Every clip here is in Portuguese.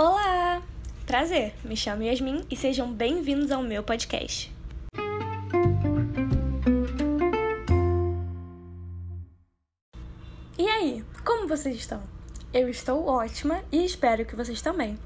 Olá! Prazer, me chamo Yasmin e sejam bem-vindos ao meu podcast. E aí, como vocês estão? Eu estou ótima e espero que vocês também.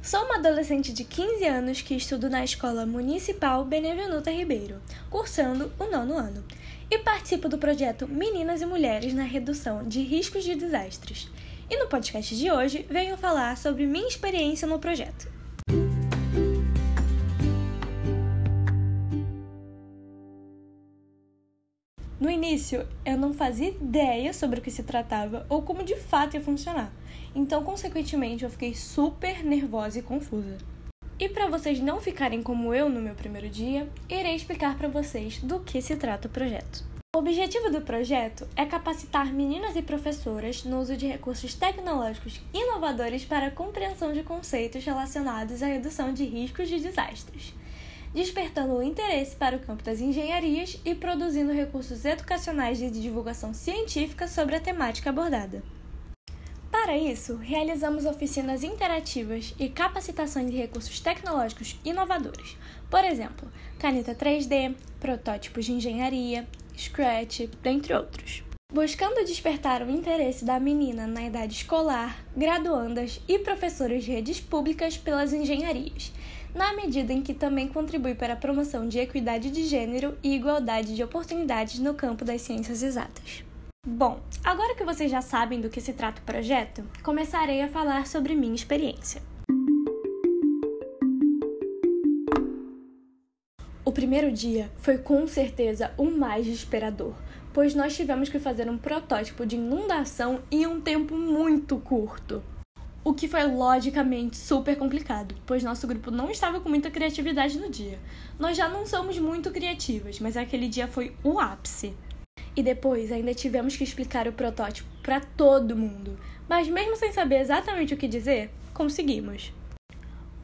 Sou uma adolescente de 15 anos que estudo na Escola Municipal Benevenuta Ribeiro, cursando o nono ano, e participo do projeto Meninas e Mulheres na Redução de Riscos de Desastres. E no podcast de hoje venho falar sobre minha experiência no projeto. No início, eu não fazia ideia sobre o que se tratava ou como de fato ia funcionar. Então, consequentemente, eu fiquei super nervosa e confusa. E para vocês não ficarem como eu no meu primeiro dia, irei explicar para vocês do que se trata o projeto. O objetivo do projeto é capacitar meninas e professoras no uso de recursos tecnológicos inovadores para a compreensão de conceitos relacionados à redução de riscos de desastres, despertando o interesse para o campo das engenharias e produzindo recursos educacionais de divulgação científica sobre a temática abordada. Para isso, realizamos oficinas interativas e capacitações de recursos tecnológicos inovadores, por exemplo, caneta 3D, protótipos de engenharia, Scratch, dentre outros. Buscando despertar o interesse da menina na idade escolar, graduandas e professores de redes públicas pelas engenharias, na medida em que também contribui para a promoção de equidade de gênero e igualdade de oportunidades no campo das ciências exatas. Bom, agora que vocês já sabem do que se trata o projeto, começarei a falar sobre minha experiência. O primeiro dia foi com certeza o mais desesperador, pois nós tivemos que fazer um protótipo de inundação em um tempo muito curto. O que foi logicamente super complicado, pois nosso grupo não estava com muita criatividade no dia. Nós já não somos muito criativas, mas aquele dia foi o ápice. E depois ainda tivemos que explicar o protótipo para todo mundo, mas mesmo sem saber exatamente o que dizer, conseguimos.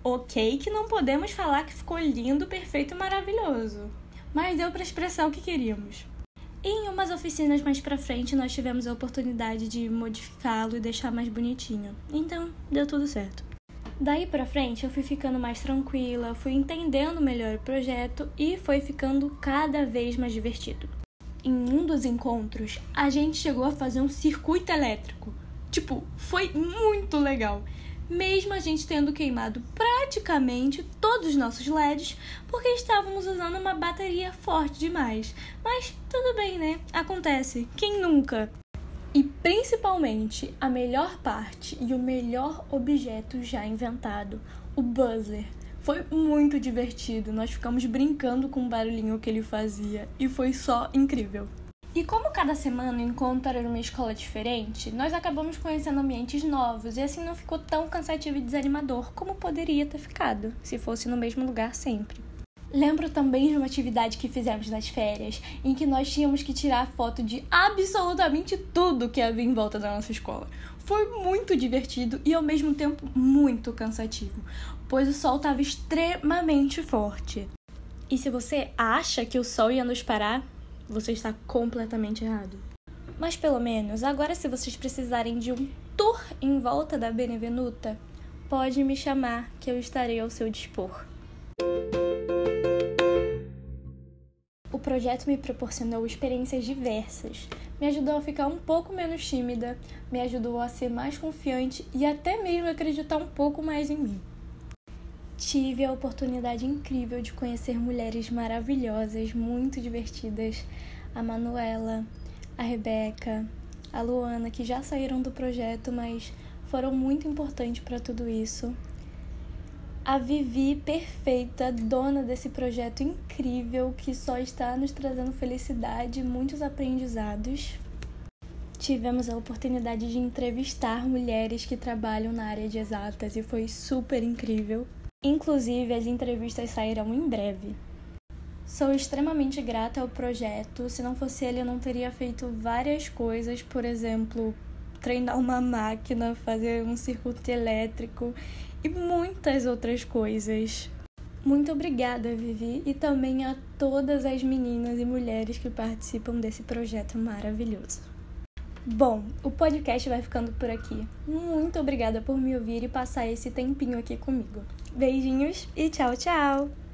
Ok, que não podemos falar que ficou lindo, perfeito e maravilhoso, mas deu para expressar o que queríamos. Em umas oficinas mais para frente, nós tivemos a oportunidade de modificá-lo e deixar mais bonitinho. Então, deu tudo certo. Daí para frente, eu fui ficando mais tranquila, fui entendendo melhor o projeto e foi ficando cada vez mais divertido. Em um dos encontros, a gente chegou a fazer um circuito elétrico. Tipo, foi muito legal mesmo a gente tendo queimado praticamente todos os nossos LEDs porque estávamos usando uma bateria forte demais. Mas tudo bem, né? Acontece. Quem nunca? E principalmente a melhor parte e o melhor objeto já inventado, o buzzer. Foi muito divertido, nós ficamos brincando com o barulhinho que ele fazia e foi só incrível. E como cada semana o encontro era uma escola diferente, nós acabamos conhecendo ambientes novos e assim não ficou tão cansativo e desanimador como poderia ter ficado se fosse no mesmo lugar sempre. Lembro também de uma atividade que fizemos nas férias, em que nós tínhamos que tirar foto de absolutamente tudo que havia em volta da nossa escola. Foi muito divertido e ao mesmo tempo muito cansativo, pois o sol estava extremamente forte. E se você acha que o sol ia nos parar, você está completamente errado. Mas pelo menos, agora se vocês precisarem de um tour em volta da Benevenuta, pode me chamar que eu estarei ao seu dispor. O projeto me proporcionou experiências diversas, me ajudou a ficar um pouco menos tímida, me ajudou a ser mais confiante e até mesmo acreditar um pouco mais em mim. Tive a oportunidade incrível de conhecer mulheres maravilhosas, muito divertidas, a Manuela, a Rebeca, a Luana, que já saíram do projeto, mas foram muito importantes para tudo isso. A Vivi, perfeita, dona desse projeto incrível que só está nos trazendo felicidade e muitos aprendizados. Tivemos a oportunidade de entrevistar mulheres que trabalham na área de exatas e foi super incrível. Inclusive, as entrevistas sairão em breve. Sou extremamente grata ao projeto. Se não fosse ele, eu não teria feito várias coisas, por exemplo, treinar uma máquina, fazer um circuito elétrico e muitas outras coisas. Muito obrigada, Vivi, e também a todas as meninas e mulheres que participam desse projeto maravilhoso. Bom, o podcast vai ficando por aqui. Muito obrigada por me ouvir e passar esse tempinho aqui comigo. Beijinhos e tchau, tchau!